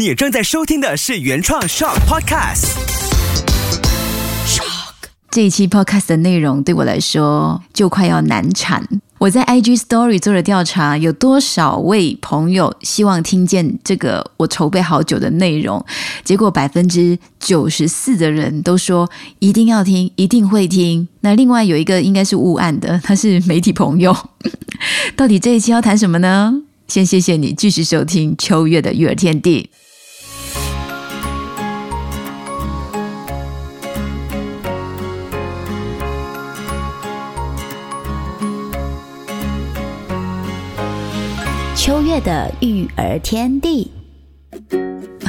你正在收听的是原创 Shock Podcast。这一期 podcast 的内容对我来说就快要难产。我在 IG Story 做了调查，有多少位朋友希望听见这个我筹备好久的内容？结果百分之九十四的人都说一定要听，一定会听。那另外有一个应该是误案的，他是媒体朋友。到底这一期要谈什么呢？先谢谢你继续收听秋月的育儿天地。的育儿天地。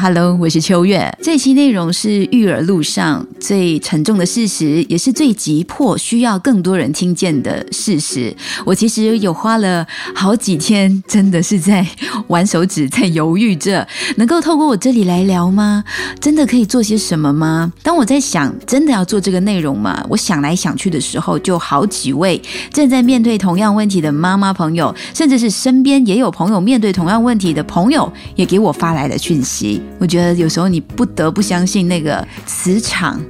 Hello，我是秋月。这期内容是育儿路上最沉重的事实，也是最急迫需要更多人听见的事实。我其实有花了好几天，真的是在玩手指，在犹豫着，能够透过我这里来聊吗？真的可以做些什么吗？当我在想，真的要做这个内容吗？我想来想去的时候，就好几位正在面对同样问题的妈妈朋友，甚至是身边也有朋友面对同样问题的朋友，也给我发来了讯息。我觉得有时候你不得不相信那个磁场，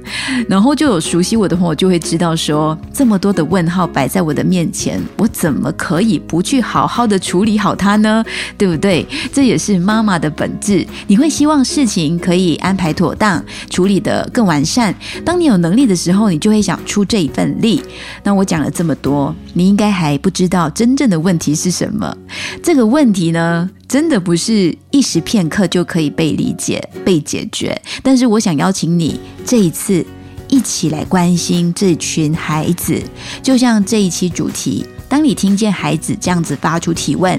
然后就有熟悉我的朋友就会知道说，这么多的问号摆在我的面前，我怎么可以不去好好的处理好它呢？对不对？这也是妈妈的本质。你会希望事情可以安排妥当，处理得更完善。当你有能力的时候，你就会想出这一份力。那我讲了这么多，你应该还不知道真正的问题是什么。这个问题呢？真的不是一时片刻就可以被理解、被解决。但是我想邀请你这一次一起来关心这群孩子，就像这一期主题。当你听见孩子这样子发出提问：“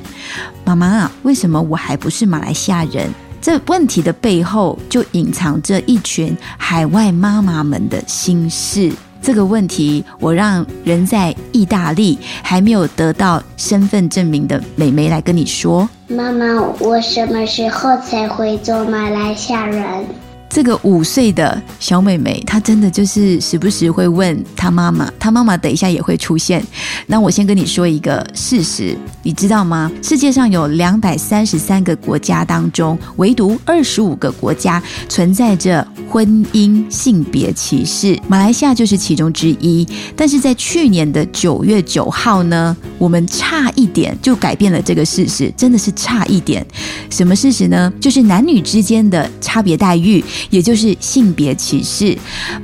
妈妈啊，为什么我还不是马来西亚人？”这问题的背后就隐藏着一群海外妈妈们的心事。这个问题，我让人在意大利还没有得到身份证明的美眉来跟你说。妈妈，我什么时候才会做马来西亚人？这个五岁的小妹妹，她真的就是时不时会问她妈妈，她妈妈等一下也会出现。那我先跟你说一个事实，你知道吗？世界上有两百三十三个国家当中，唯独二十五个国家存在着婚姻性别歧视，马来西亚就是其中之一。但是在去年的九月九号呢，我们差一点就改变了这个事实，真的是差一点。什么事实呢？就是男女之间的差别待遇。也就是性别歧视，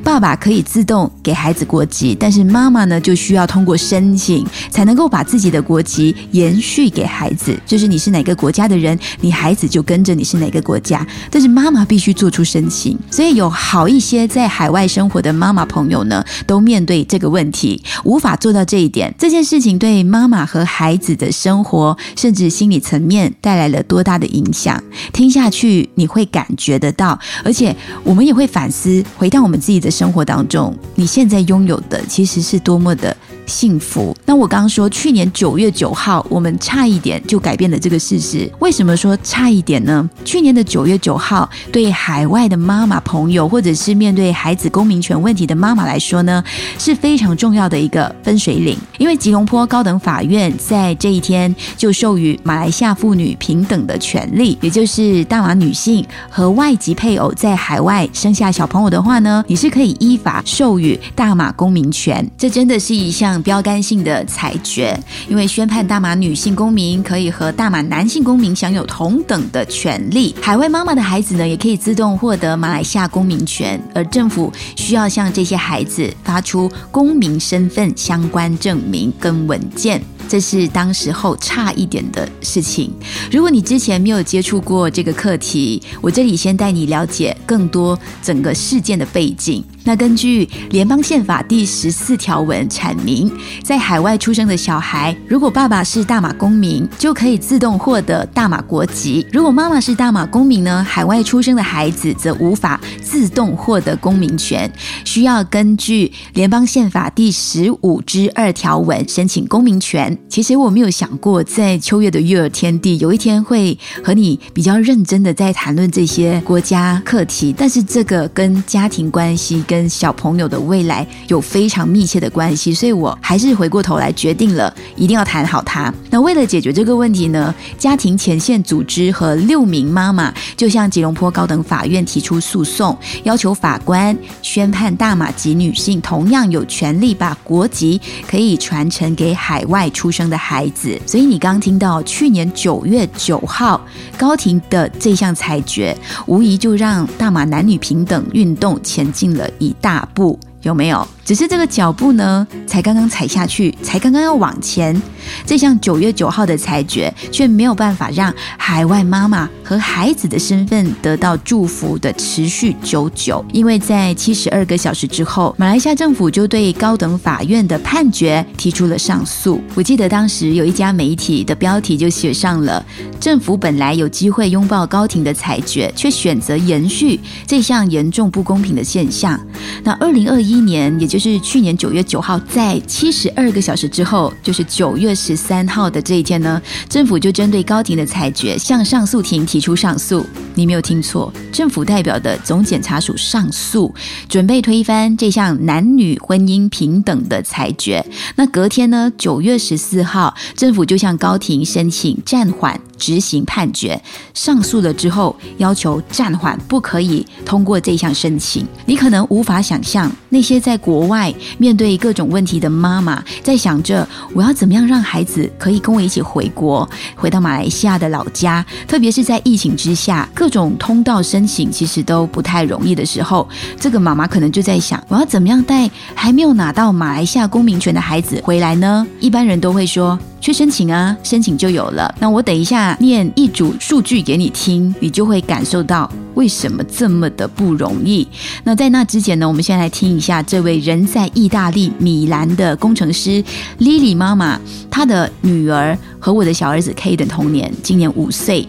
爸爸可以自动给孩子国籍，但是妈妈呢就需要通过申请才能够把自己的国籍延续给孩子。就是你是哪个国家的人，你孩子就跟着你是哪个国家，但是妈妈必须做出申请。所以有好一些在海外生活的妈妈朋友呢，都面对这个问题，无法做到这一点。这件事情对妈妈和孩子的生活，甚至心理层面带来了多大的影响？听下去你会感觉得到，而且。我们也会反思，回到我们自己的生活当中，你现在拥有的其实是多么的幸福。那我刚刚说，去年九月九号，我们差一点就改变了这个事实。为什么说差一点呢？去年的九月九号，对海外的妈妈朋友，或者是面对孩子公民权问题的妈妈来说呢，是非常重要的一个分水岭。因为吉隆坡高等法院在这一天就授予马来西亚妇女平等的权利，也就是大马女性和外籍配偶在海外生下小朋友的话呢，你是可以依法授予大马公民权。这真的是一项标杆性的裁决，因为宣判大马女性公民可以和大马男性公民享有同等的权利。海外妈妈的孩子呢，也可以自动获得马来西亚公民权，而政府需要向这些孩子发出公民身份相关证明跟文件。这是当时候差一点的事情。如果你之前没有接触过这个课题，我这里先带你了解更多整个事件的背景。那根据联邦宪法第十四条文阐明，在海外出生的小孩，如果爸爸是大马公民，就可以自动获得大马国籍；如果妈妈是大马公民呢，海外出生的孩子则无法自动获得公民权，需要根据联邦宪法第十五之二条文申请公民权。其实我没有想过，在秋月的育儿天地，有一天会和你比较认真的在谈论这些国家课题，但是这个跟家庭关系跟跟小朋友的未来有非常密切的关系，所以我还是回过头来决定了，一定要谈好它。那为了解决这个问题呢，家庭前线组织和六名妈妈就向吉隆坡高等法院提出诉讼，要求法官宣判大马籍女性同样有权利把国籍可以传承给海外出生的孩子。所以你刚听到去年九月九号高庭的这项裁决，无疑就让大马男女平等运动前进了一大步，有没有？只是这个脚步呢，才刚刚踩下去，才刚刚要往前。这项九月九号的裁决，却没有办法让海外妈妈和孩子的身份得到祝福的持续久久。因为在七十二个小时之后，马来西亚政府就对高等法院的判决提出了上诉。我记得当时有一家媒体的标题就写上了：“政府本来有机会拥抱高庭的裁决，却选择延续这项严重不公平的现象。”那二零二一一年，也就是去年九月九号，在七十二个小时之后，就是九月十三号的这一天呢，政府就针对高庭的裁决向上诉庭提出上诉。你没有听错，政府代表的总检察署上诉，准备推翻这项男女婚姻平等的裁决。那隔天呢，九月十四号，政府就向高庭申请暂缓执行判决。上诉了之后，要求暂缓，不可以通过这项申请。你可能无法想象那些在国外面对各种问题的妈妈，在想着我要怎么样让孩子可以跟我一起回国，回到马来西亚的老家。特别是在疫情之下，各种通道申请其实都不太容易的时候，这个妈妈可能就在想，我要怎么样带还没有拿到马来西亚公民权的孩子回来呢？一般人都会说。去申请啊，申请就有了。那我等一下念一组数据给你听，你就会感受到为什么这么的不容易。那在那之前呢，我们先来听一下这位人在意大利米兰的工程师 Lily 妈妈，她的女儿。和我的小儿子 K 的同年，今年五岁，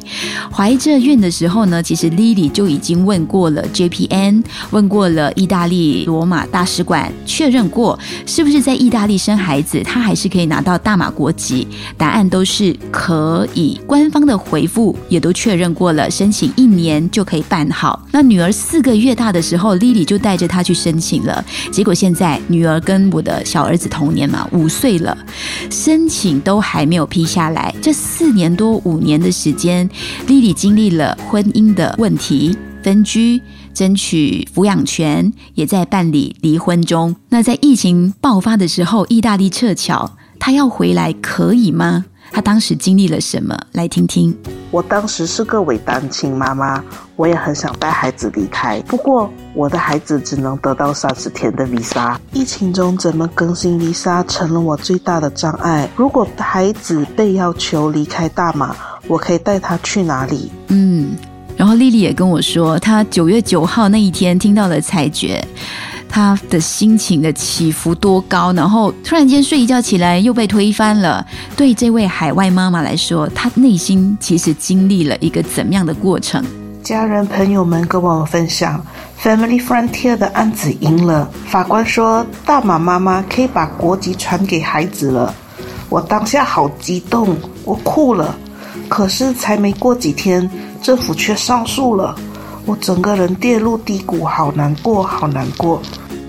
怀着孕的时候呢，其实 Lily 就已经问过了 JPN，问过了意大利罗马大使馆，确认过是不是在意大利生孩子，她还是可以拿到大马国籍，答案都是可以。官方的回复也都确认过了，申请一年就可以办好。那女儿四个月大的时候，Lily 就带着她去申请了，结果现在女儿跟我的小儿子同年嘛，五岁了，申请都还没有批下。来这四年多五年的时间，莉莉经历了婚姻的问题、分居、争取抚养权，也在办理离婚中。那在疫情爆发的时候，意大利撤侨，她要回来可以吗？她当时经历了什么？来听听。我当时是个伪单亲妈妈，我也很想带孩子离开，不过我的孩子只能得到三十天的 visa。疫情中怎么更新 visa 成了我最大的障碍。如果孩子被要求离开大马，我可以带他去哪里？嗯，然后丽丽也跟我说，她九月九号那一天听到了裁决。他的心情的起伏多高，然后突然间睡一觉起来又被推翻了。对这位海外妈妈来说，她内心其实经历了一个怎么样的过程？家人朋友们跟我们分享，Family Frontier 的案子赢了，法官说大马妈妈可以把国籍传给孩子了。我当下好激动，我哭了。可是才没过几天，政府却上诉了。我整个人跌入低谷，好难过，好难过。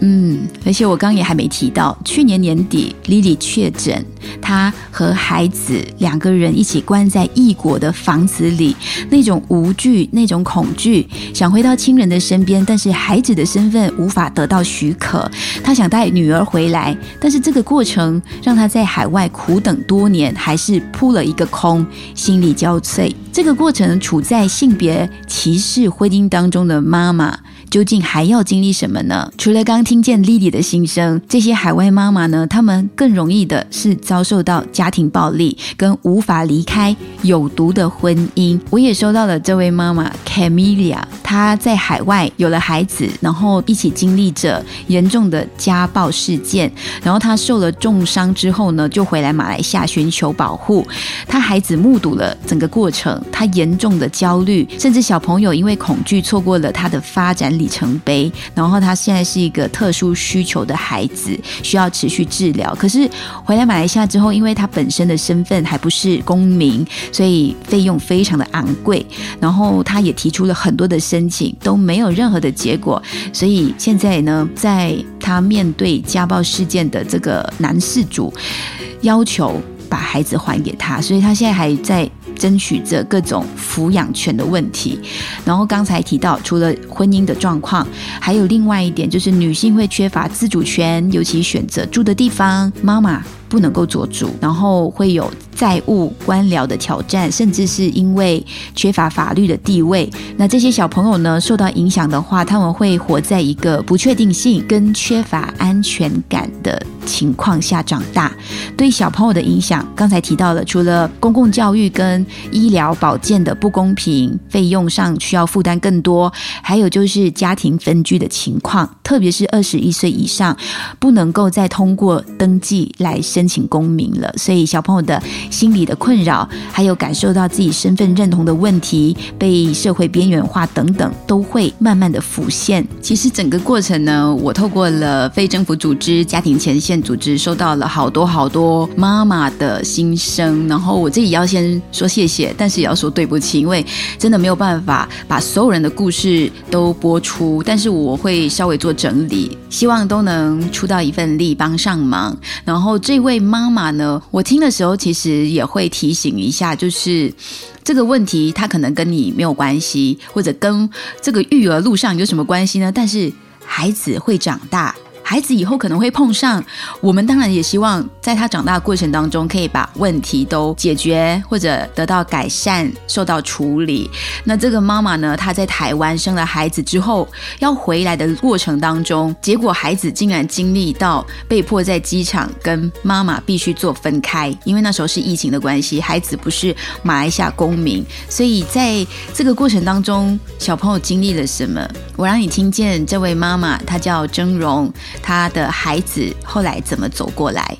嗯，而且我刚也还没提到，去年年底，Lily 确诊，她和孩子两个人一起关在异国的房子里，那种无惧，那种恐惧，想回到亲人的身边，但是孩子的身份无法得到许可，她想带女儿回来，但是这个过程让她在海外苦等多年，还是扑了一个空，心力交瘁。这个过程处在性别歧视婚姻当中的妈妈。究竟还要经历什么呢？除了刚听见莉莉的心声，这些海外妈妈呢？她们更容易的是遭受到家庭暴力，跟无法离开有毒的婚姻。我也收到了这位妈妈 Camelia，她在海外有了孩子，然后一起经历着严重的家暴事件，然后她受了重伤之后呢，就回来马来西亚寻求保护。她孩子目睹了整个过程，她严重的焦虑，甚至小朋友因为恐惧错过了他的发展。里程碑，然后他现在是一个特殊需求的孩子，需要持续治疗。可是回来马来西亚之后，因为他本身的身份还不是公民，所以费用非常的昂贵。然后他也提出了很多的申请都没有任何的结果，所以现在呢，在他面对家暴事件的这个男事主要求把孩子还给他，所以他现在还在。争取着各种抚养权的问题，然后刚才提到，除了婚姻的状况，还有另外一点就是女性会缺乏自主权，尤其选择住的地方，妈妈不能够做主，然后会有债务、官僚的挑战，甚至是因为缺乏法律的地位，那这些小朋友呢受到影响的话，他们会活在一个不确定性跟缺乏安全感的情况下长大。对小朋友的影响，刚才提到了，除了公共教育跟医疗保健的不公平，费用上需要负担更多，还有就是家庭分居的情况，特别是二十一岁以上，不能够再通过登记来申申请公民了。所以小朋友的心理的困扰，还有感受到自己身份认同的问题，被社会边缘化等等，都会慢慢的浮现。其实整个过程呢，我透过了非政府组织、家庭前线组织，收到了好多好多妈妈的心声，然后我自己要先说谢。谢，但是也要说对不起，因为真的没有办法把所有人的故事都播出，但是我会稍微做整理，希望都能出到一份力，帮上忙。然后这位位妈妈呢，我听的时候其实也会提醒一下，就是这个问题，它可能跟你没有关系，或者跟这个育儿路上有什么关系呢？但是孩子会长大。孩子以后可能会碰上，我们当然也希望在他长大过程当中，可以把问题都解决或者得到改善、受到处理。那这个妈妈呢，她在台湾生了孩子之后，要回来的过程当中，结果孩子竟然经历到被迫在机场跟妈妈必须做分开，因为那时候是疫情的关系，孩子不是马来西亚公民，所以在这个过程当中，小朋友经历了什么？我让你听见这位妈妈，她叫曾荣。他的孩子后来怎么走过来？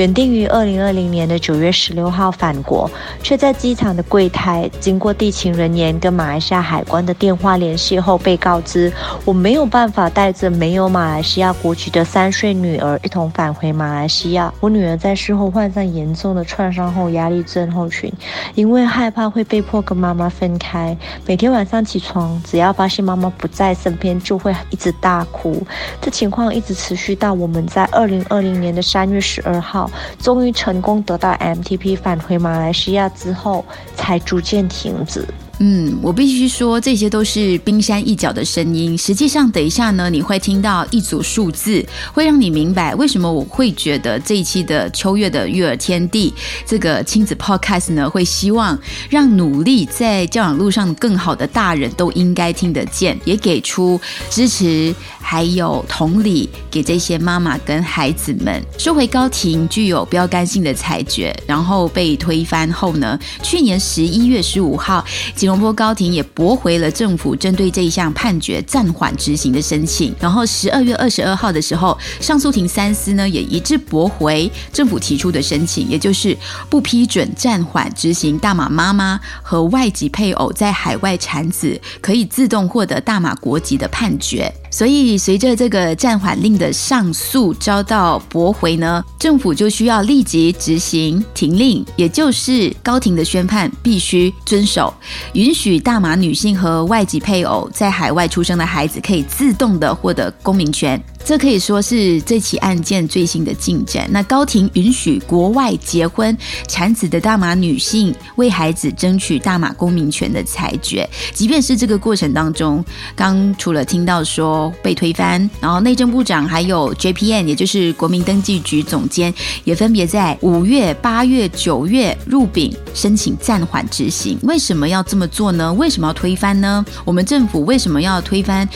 原定于二零二零年的九月十六号返国，却在机场的柜台经过地勤人员跟马来西亚海关的电话联系后，被告知我没有办法带着没有马来西亚国籍的三岁女儿一同返回马来西亚。我女儿在事后患上严重的创伤后压力症候群，因为害怕会被迫跟妈妈分开，每天晚上起床只要发现妈妈不在身边，就会一直大哭。这情况一直持续到我们在二零二零年的三月十二号。终于成功得到 MTP 返回马来西亚之后，才逐渐停止。嗯，我必须说，这些都是冰山一角的声音。实际上，等一下呢，你会听到一组数字，会让你明白为什么我会觉得这一期的秋月的育儿天地这个亲子 Podcast 呢，会希望让努力在教养路上更好的大人都应该听得见，也给出支持，还有同理给这些妈妈跟孩子们。收回高庭具有标杆性的裁决，然后被推翻后呢，去年十一月十五号。吉隆坡高庭也驳回了政府针对这一项判决暂缓执行的申请。然后十二月二十二号的时候，上诉庭三司呢也一致驳回政府提出的申请，也就是不批准暂缓执行大马妈妈和外籍配偶在海外产子可以自动获得大马国籍的判决。所以，随着这个暂缓令的上诉遭到驳回呢，政府就需要立即执行停令，也就是高庭的宣判必须遵守，允许大马女性和外籍配偶在海外出生的孩子可以自动的获得公民权。这可以说是这起案件最新的进展。那高庭允许国外结婚产子的大马女性为孩子争取大马公民权的裁决，即便是这个过程当中，刚除了听到说被推翻，然后内政部长还有 JPN，也就是国民登记局总监，也分别在五月、八月、九月入禀申请暂缓执行。为什么要这么做呢？为什么要推翻呢？我们政府为什么要推翻？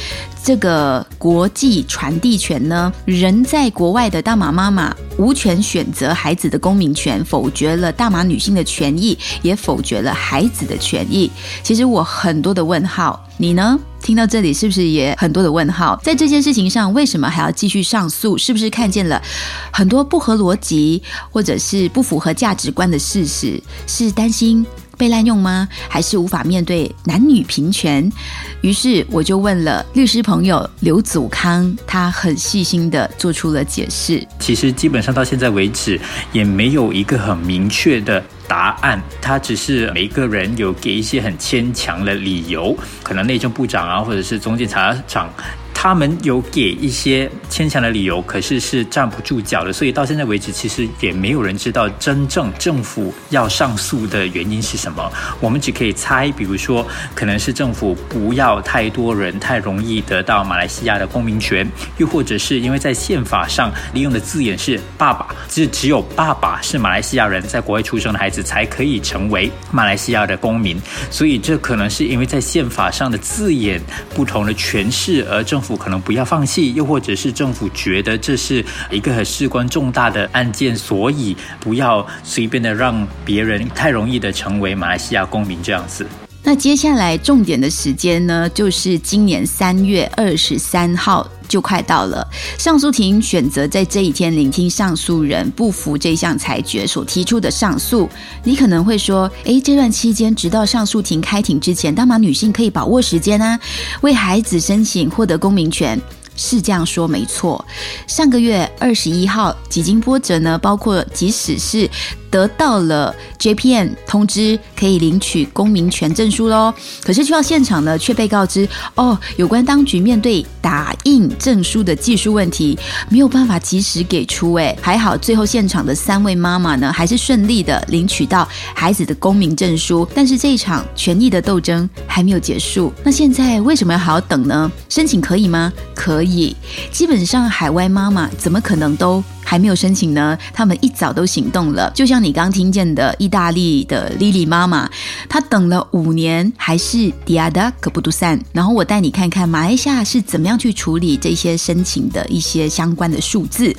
这个国际传递权呢？人在国外的大马妈妈无权选择孩子的公民权，否决了大马女性的权益，也否决了孩子的权益。其实我很多的问号，你呢？听到这里是不是也很多的问号？在这件事情上，为什么还要继续上诉？是不是看见了很多不合逻辑或者是不符合价值观的事实？是担心？被滥用吗？还是无法面对男女平权？于是我就问了律师朋友刘祖康，他很细心的做出了解释。其实基本上到现在为止，也没有一个很明确的答案，他只是每个人有给一些很牵强的理由，可能内政部长啊，或者是总检察长。他们有给一些牵强的理由，可是是站不住脚的，所以到现在为止，其实也没有人知道真正政府要上诉的原因是什么。我们只可以猜，比如说，可能是政府不要太多人太容易得到马来西亚的公民权，又或者是因为在宪法上利用的字眼是“爸爸”，只只有爸爸是马来西亚人，在国外出生的孩子才可以成为马来西亚的公民，所以这可能是因为在宪法上的字眼不同的诠释，而政府。可能不要放弃，又或者是政府觉得这是一个很事关重大的案件，所以不要随便的让别人太容易的成为马来西亚公民这样子。那接下来重点的时间呢，就是今年三月二十三号就快到了。上诉庭选择在这一天聆听上诉人不服这项裁决所提出的上诉。你可能会说，诶，这段期间直到上诉庭开庭之前，大马女性可以把握时间啊，为孩子申请获得公民权。是这样说没错。上个月二十一号，几经波折呢，包括即使是得到了 JPN 通知，可以领取公民权证书喽。可是去到现场呢，却被告知哦，有关当局面对打印证书的技术问题，没有办法及时给出。哎，还好最后现场的三位妈妈呢，还是顺利的领取到孩子的公民证书。但是这一场权益的斗争还没有结束。那现在为什么要还要等呢？申请可以吗？可以。基本上海外妈妈怎么可能都？还没有申请呢，他们一早都行动了。就像你刚听见的意大利的莉莉妈妈，她等了五年还是迪亚达可不杜散。然后我带你看看马来西亚是怎么样去处理这些申请的一些相关的数字。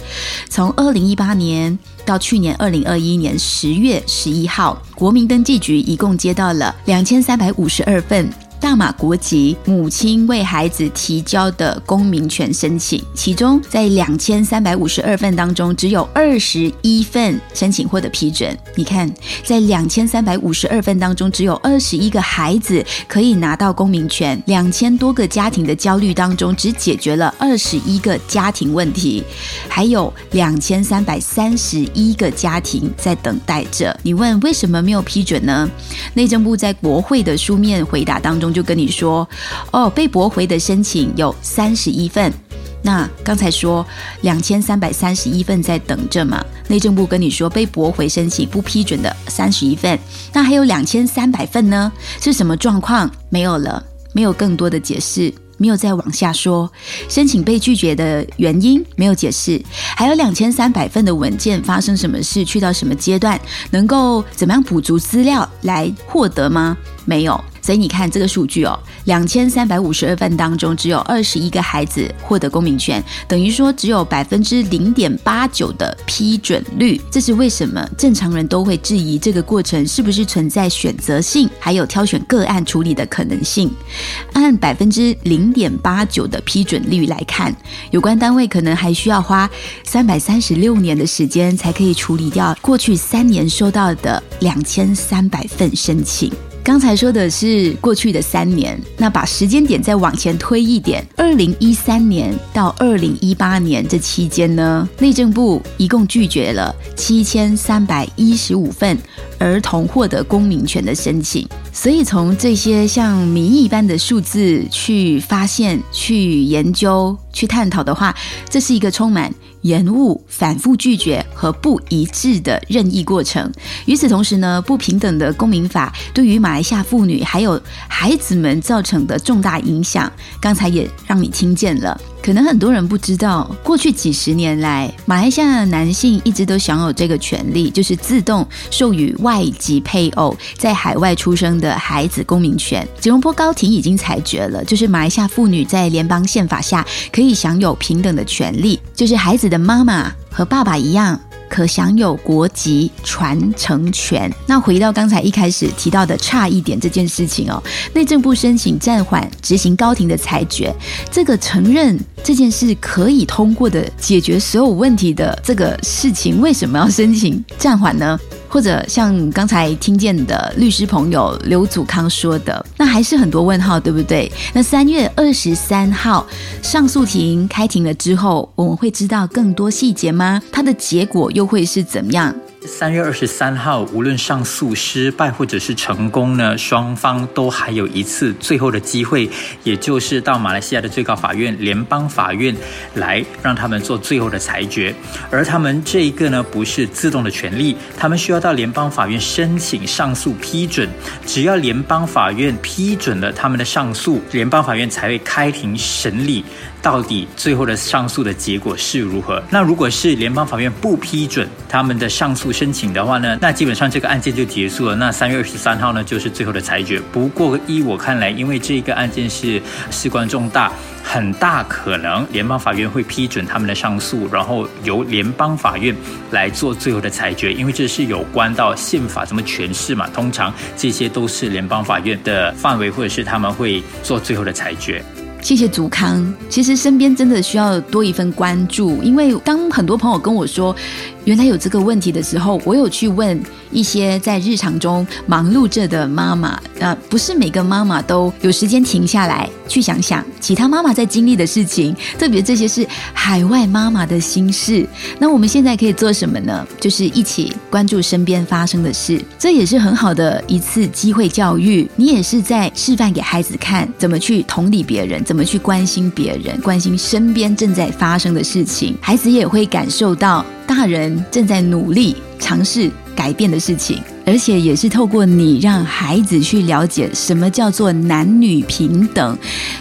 从二零一八年到去年二零二一年十月十一号，国民登记局一共接到了两千三百五十二份。大马国籍母亲为孩子提交的公民权申请，其中在两千三百五十二份当中，只有二十一份申请获得批准。你看，在两千三百五十二份当中，只有二十一个孩子可以拿到公民权。两千多个家庭的焦虑当中，只解决了二十一个家庭问题，还有两千三百三十一个家庭在等待着。你问为什么没有批准呢？内政部在国会的书面回答当中。就跟你说，哦，被驳回的申请有三十一份。那刚才说两千三百三十一份在等着嘛？内政部跟你说被驳回申请不批准的三十一份，那还有两千三百份呢？是什么状况？没有了，没有更多的解释，没有再往下说。申请被拒绝的原因没有解释，还有两千三百份的文件发生什么事？去到什么阶段？能够怎么样补足资料来获得吗？没有。所以你看这个数据哦，两千三百五十二份当中，只有二十一个孩子获得公民权，等于说只有百分之零点八九的批准率。这是为什么？正常人都会质疑这个过程是不是存在选择性，还有挑选个案处理的可能性。按百分之零点八九的批准率来看，有关单位可能还需要花三百三十六年的时间，才可以处理掉过去三年收到的两千三百份申请。刚才说的是过去的三年，那把时间点再往前推一点，二零一三年到二零一八年这期间呢，内政部一共拒绝了七千三百一十五份儿童获得公民权的申请。所以从这些像谜一般的数字去发现、去研究、去探讨的话，这是一个充满。延误、反复拒绝和不一致的任意过程。与此同时呢，不平等的公民法对于马来西亚妇女还有孩子们造成的重大影响，刚才也让你听见了。可能很多人不知道，过去几十年来，马来西亚的男性一直都享有这个权利，就是自动授予外籍配偶在海外出生的孩子公民权。吉隆坡高庭已经裁决了，就是马来西亚妇女在联邦宪法下可以享有平等的权利，就是孩子的妈妈和爸爸一样。可享有国籍传承权。那回到刚才一开始提到的差一点这件事情哦，内政部申请暂缓执行高庭的裁决，这个承认这件事可以通过的解决所有问题的这个事情，为什么要申请暂缓呢？或者像刚才听见的律师朋友刘祖康说的，那还是很多问号，对不对？那三月二十三号上诉庭开庭了之后，我们会知道更多细节吗？它的结果又会是怎么样？三月二十三号，无论上诉失败或者是成功呢，双方都还有一次最后的机会，也就是到马来西亚的最高法院、联邦法院来让他们做最后的裁决。而他们这一个呢，不是自动的权利，他们需要到联邦法院申请上诉批准。只要联邦法院批准了他们的上诉，联邦法院才会开庭审理。到底最后的上诉的结果是如何？那如果是联邦法院不批准他们的上诉申请的话呢？那基本上这个案件就结束了。那三月二十三号呢，就是最后的裁决。不过依我看来，因为这个案件是事关重大，很大可能联邦法院会批准他们的上诉，然后由联邦法院来做最后的裁决。因为这是有关到宪法怎么诠释嘛，通常这些都是联邦法院的范围，或者是他们会做最后的裁决。谢谢祖康。其实身边真的需要多一份关注，因为当很多朋友跟我说原来有这个问题的时候，我有去问一些在日常中忙碌着的妈妈。呃，不是每个妈妈都有时间停下来去想想其他妈妈在经历的事情，特别这些是海外妈妈的心事。那我们现在可以做什么呢？就是一起关注身边发生的事，这也是很好的一次机会教育。你也是在示范给孩子看怎么去同理别人，怎怎么去关心别人，关心身边正在发生的事情，孩子也会感受到大人正在努力尝试改变的事情，而且也是透过你让孩子去了解什么叫做男女平等。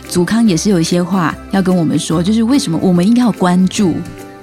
祖康也是有一些话要跟我们说，就是为什么我们应该要关注，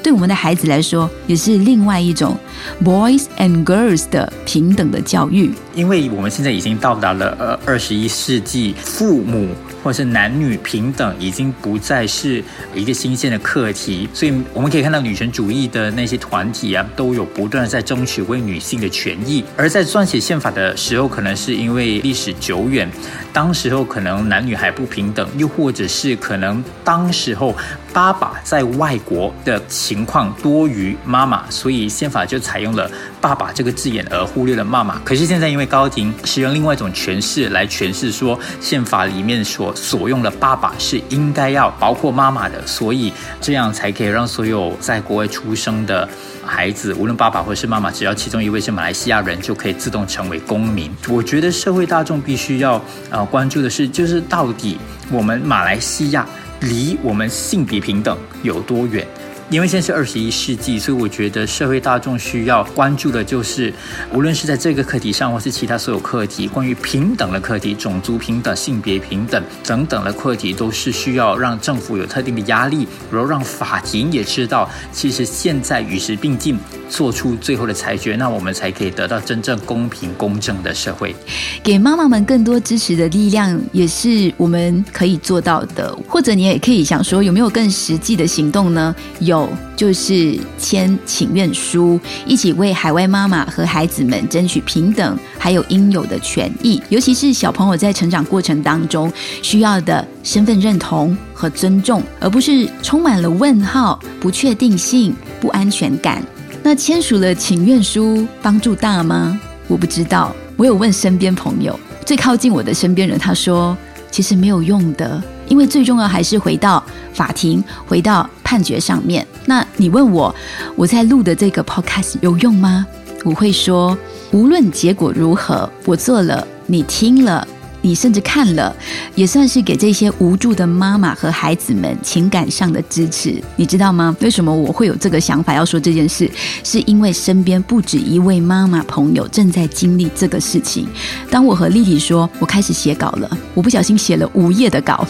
对我们的孩子来说，也是另外一种 boys and girls 的平等的教育。因为我们现在已经到达了呃二十一世纪，父母。或是男女平等已经不再是一个新鲜的课题，所以我们可以看到女权主义的那些团体啊，都有不断在争取为女性的权益。而在撰写宪法的时候，可能是因为历史久远，当时候可能男女还不平等，又或者是可能当时候爸爸在外国的情况多于妈妈，所以宪法就采用了爸爸这个字眼，而忽略了妈妈。可是现在因为高庭使用另外一种诠释来诠释说宪法里面所所用的爸爸是应该要包括妈妈的，所以这样才可以让所有在国外出生的孩子，无论爸爸或是妈妈，只要其中一位是马来西亚人，就可以自动成为公民。我觉得社会大众必须要呃关注的是，就是到底我们马来西亚离我们性别平等有多远？因为现在是二十一世纪，所以我觉得社会大众需要关注的就是，无论是在这个课题上，或是其他所有课题，关于平等的课题、种族平等、性别平等等等的课题，都是需要让政府有特定的压力，然后让法庭也知道，其实现在与时并进，做出最后的裁决，那我们才可以得到真正公平公正的社会。给妈妈们更多支持的力量，也是我们可以做到的。或者你也可以想说，有没有更实际的行动呢？有。就是签请愿书，一起为海外妈妈和孩子们争取平等，还有应有的权益。尤其是小朋友在成长过程当中需要的身份认同和尊重，而不是充满了问号、不确定性、不安全感。那签署了请愿书，帮助大吗？我不知道。我有问身边朋友，最靠近我的身边人，他说其实没有用的。因为最重要还是回到法庭，回到判决上面。那你问我，我在录的这个 podcast 有用吗？我会说，无论结果如何，我做了，你听了。你甚至看了，也算是给这些无助的妈妈和孩子们情感上的支持，你知道吗？为什么我会有这个想法要说这件事？是因为身边不止一位妈妈朋友正在经历这个事情。当我和丽丽说我开始写稿了，我不小心写了五页的稿，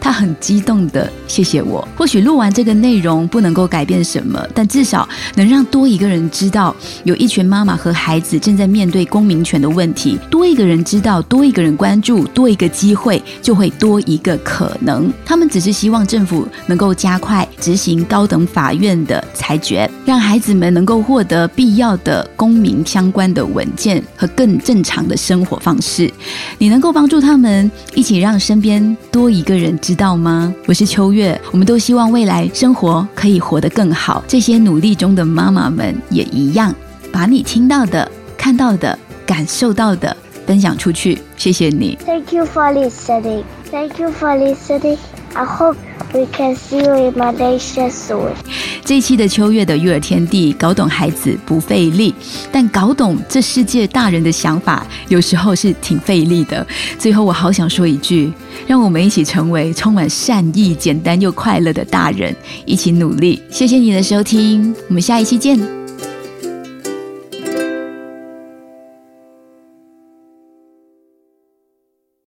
她很激动的谢谢我。或许录完这个内容不能够改变什么，但至少能让多一个人知道，有一群妈妈和孩子正在面对公民权的问题，多一个人知道，多一个人关注。多一个机会，就会多一个可能。他们只是希望政府能够加快执行高等法院的裁决，让孩子们能够获得必要的公民相关的文件和更正常的生活方式。你能够帮助他们一起让身边多一个人知道吗？我是秋月，我们都希望未来生活可以活得更好。这些努力中的妈妈们也一样，把你听到的。看到的、感受到的分享出去。谢谢你。Thank you for listening. Thank you for listening. I hope we can see you in Malaysia soon. 这一期的秋月的育儿天地，搞懂孩子不费力，但搞懂这世界大人的想法，有时候是挺费力的。最后，我好想说一句，让我们一起成为充满善意、简单又快乐的大人，一起努力。谢谢你的收听，我们下一期见。